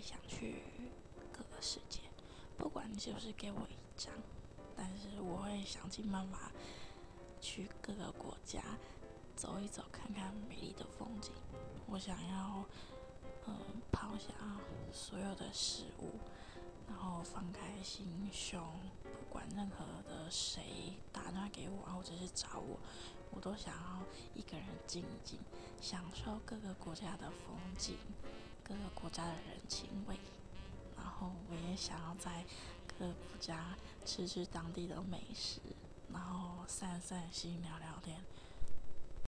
想去各个世界，不管你是不是给我一张，但是我会想尽办法去各个国家走一走，看看美丽的风景。我想要，嗯，抛下所有的事物，然后放开心胸，不管任何的谁打电话给我，或者是找我。我都想要一个人静一静，享受各个国家的风景，各个国家的人情味。然后我也想要在各个国家吃吃当地的美食，然后散散心，聊聊天